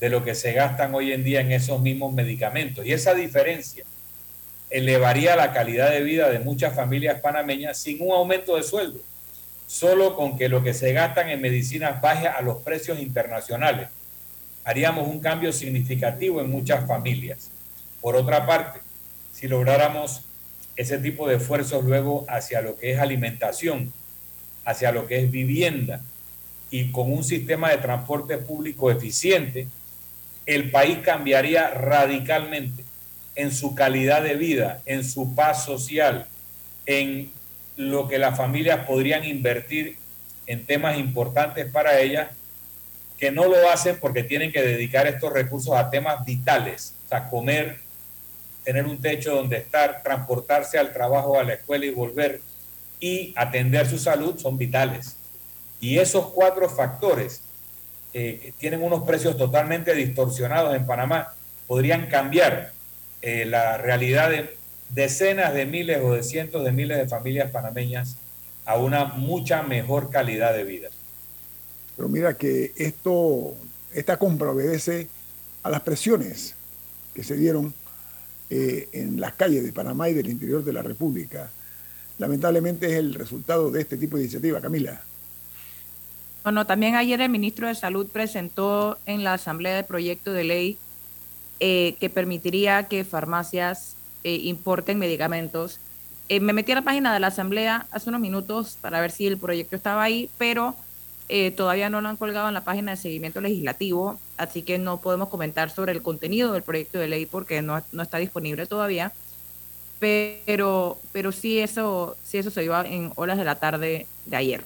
de lo que se gastan hoy en día en esos mismos medicamentos. Y esa diferencia elevaría la calidad de vida de muchas familias panameñas sin un aumento de sueldo, solo con que lo que se gastan en medicinas baje a los precios internacionales. Haríamos un cambio significativo en muchas familias. Por otra parte, si lográramos ese tipo de esfuerzos luego hacia lo que es alimentación, hacia lo que es vivienda y con un sistema de transporte público eficiente, el país cambiaría radicalmente en su calidad de vida, en su paz social, en lo que las familias podrían invertir en temas importantes para ellas, que no lo hacen porque tienen que dedicar estos recursos a temas vitales, o sea, comer, tener un techo donde estar, transportarse al trabajo, a la escuela y volver, y atender su salud son vitales. Y esos cuatro factores eh, tienen unos precios totalmente distorsionados en Panamá podrían cambiar eh, la realidad de decenas de miles o de cientos de miles de familias panameñas a una mucha mejor calidad de vida. Pero mira que esto, esta compra obedece a las presiones que se dieron eh, en las calles de Panamá y del interior de la República. Lamentablemente es el resultado de este tipo de iniciativa, Camila. Bueno, también ayer el ministro de Salud presentó en la Asamblea de Proyecto de Ley eh, que permitiría que farmacias eh, importen medicamentos. Me metí a la página de la Asamblea hace unos minutos para ver si el proyecto estaba ahí, pero todavía no lo han colgado en la página de seguimiento legislativo, así que no podemos comentar sobre el contenido del proyecto de ley porque no, no está disponible todavía. Pero, pero sí, eso, sí eso se dio en horas de la tarde de ayer.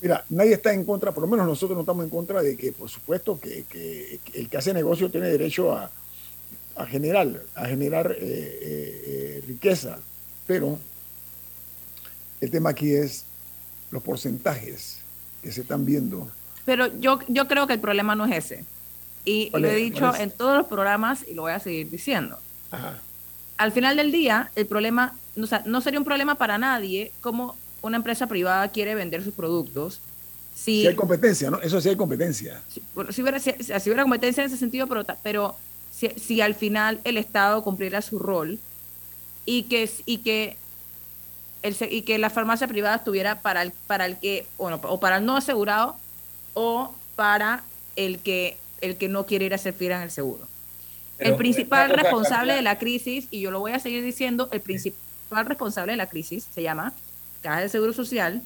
Mira, nadie está en contra, por lo menos nosotros no estamos en contra de que, por supuesto, que, el que hace negocio tiene derecho a, generar, a generar eh, eh, eh, riqueza, pero el tema aquí es los porcentajes que se están viendo. Pero yo, yo creo que el problema no es ese. Y lo he dicho en todos los programas y lo voy a seguir diciendo. Al final del día, el problema, o sea, no sería un problema para nadie como una empresa privada quiere vender sus productos, si, hay competencia, ¿no? Eso sí hay competencia. Si, si, hubiera, si, hubiera, competencia en ese sentido, pero, pero si, al final el Estado cumpliera su rol y que, y que, el, y que la farmacia privada estuviera para el, para el que, bueno, o para el no asegurado o para el que, el que no quiere ir a hacer fila en el seguro. el principal responsable de la crisis, y yo lo voy a seguir diciendo, el principal responsable de la crisis se llama Caja de Seguro Social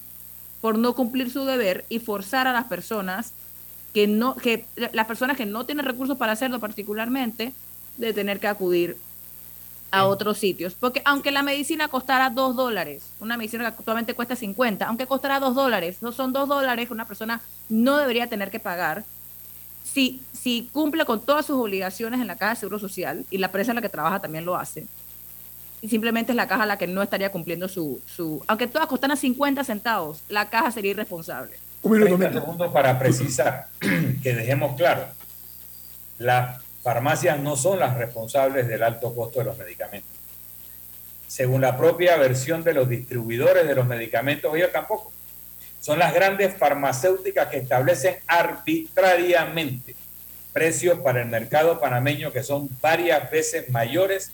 por no cumplir su deber y forzar a las personas que no, que las personas que no tienen recursos para hacerlo particularmente, de tener que acudir a otros sitios. Porque aunque la medicina costara dos dólares, una medicina que actualmente cuesta 50, aunque costara dos dólares, no son dos dólares que una persona no debería tener que pagar, si, si cumple con todas sus obligaciones en la Caja de Seguro Social, y la empresa en la que trabaja también lo hace, y simplemente es la caja la que no estaría cumpliendo su, su aunque todas costaran 50 centavos, la caja sería irresponsable. Un minuto, para precisar, que dejemos claro, las farmacias no son las responsables del alto costo de los medicamentos. Según la propia versión de los distribuidores de los medicamentos, ellos tampoco. Son las grandes farmacéuticas que establecen arbitrariamente precios para el mercado panameño que son varias veces mayores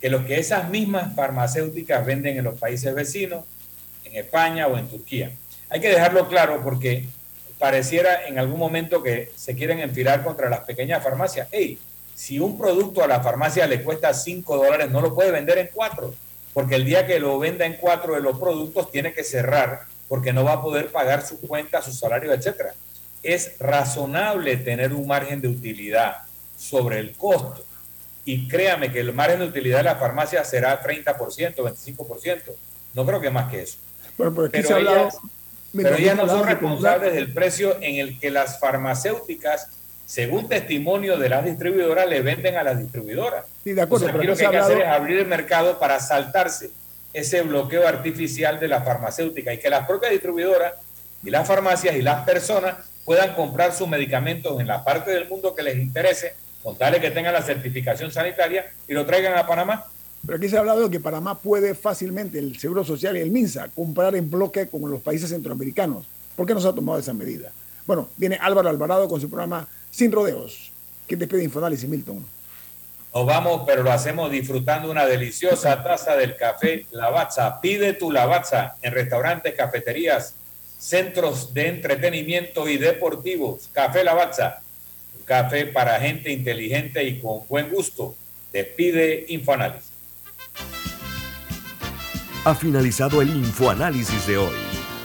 que lo que esas mismas farmacéuticas venden en los países vecinos, en España o en Turquía. Hay que dejarlo claro porque pareciera en algún momento que se quieren enfilar contra las pequeñas farmacias. Hey, si un producto a la farmacia le cuesta 5 dólares, no lo puede vender en 4, porque el día que lo venda en 4 de los productos tiene que cerrar porque no va a poder pagar su cuenta, su salario, etc. Es razonable tener un margen de utilidad sobre el costo y créame que el margen de utilidad de la farmacia será 30%, 25%. No creo que más que eso. pero, ellas, no son responsables del precio en el que las farmacéuticas, según testimonio de las distribuidoras, le venden a las distribuidoras. Sí, de acuerdo. lo que hay que hacer es abrir el mercado para saltarse ese bloqueo artificial de la farmacéutica y que las propias distribuidoras y las farmacias y las personas puedan comprar sus medicamentos en la parte del mundo que les interese con que tengan la certificación sanitaria y lo traigan a Panamá. Pero aquí se ha hablado de que Panamá puede fácilmente, el Seguro Social y el MINSA, comprar en bloque como los países centroamericanos. ¿Por qué no se ha tomado esa medida? Bueno, viene Álvaro Alvarado con su programa Sin Rodeos. ¿Qué te pide Infoanálisis, Milton? Nos vamos, pero lo hacemos disfrutando una deliciosa taza del café Lavazza. Pide tu Lavazza en restaurantes, cafeterías, centros de entretenimiento y deportivos. Café Lavazza café para gente inteligente y con buen gusto. Despide Infoanálisis. Ha finalizado el Infoanálisis de hoy.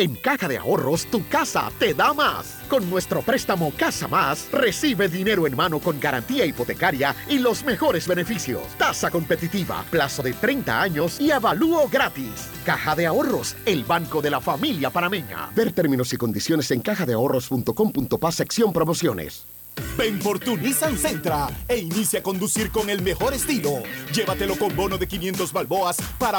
En Caja de Ahorros, tu casa te da más. Con nuestro préstamo Casa Más, recibe dinero en mano con garantía hipotecaria y los mejores beneficios. Tasa competitiva, plazo de 30 años y avalúo gratis. Caja de Ahorros, el banco de la familia panameña. Ver términos y condiciones en cajadeahorros.com.pa sección promociones. Ven por tu Nissan e inicia a conducir con el mejor estilo. Llévatelo con bono de 500 balboas para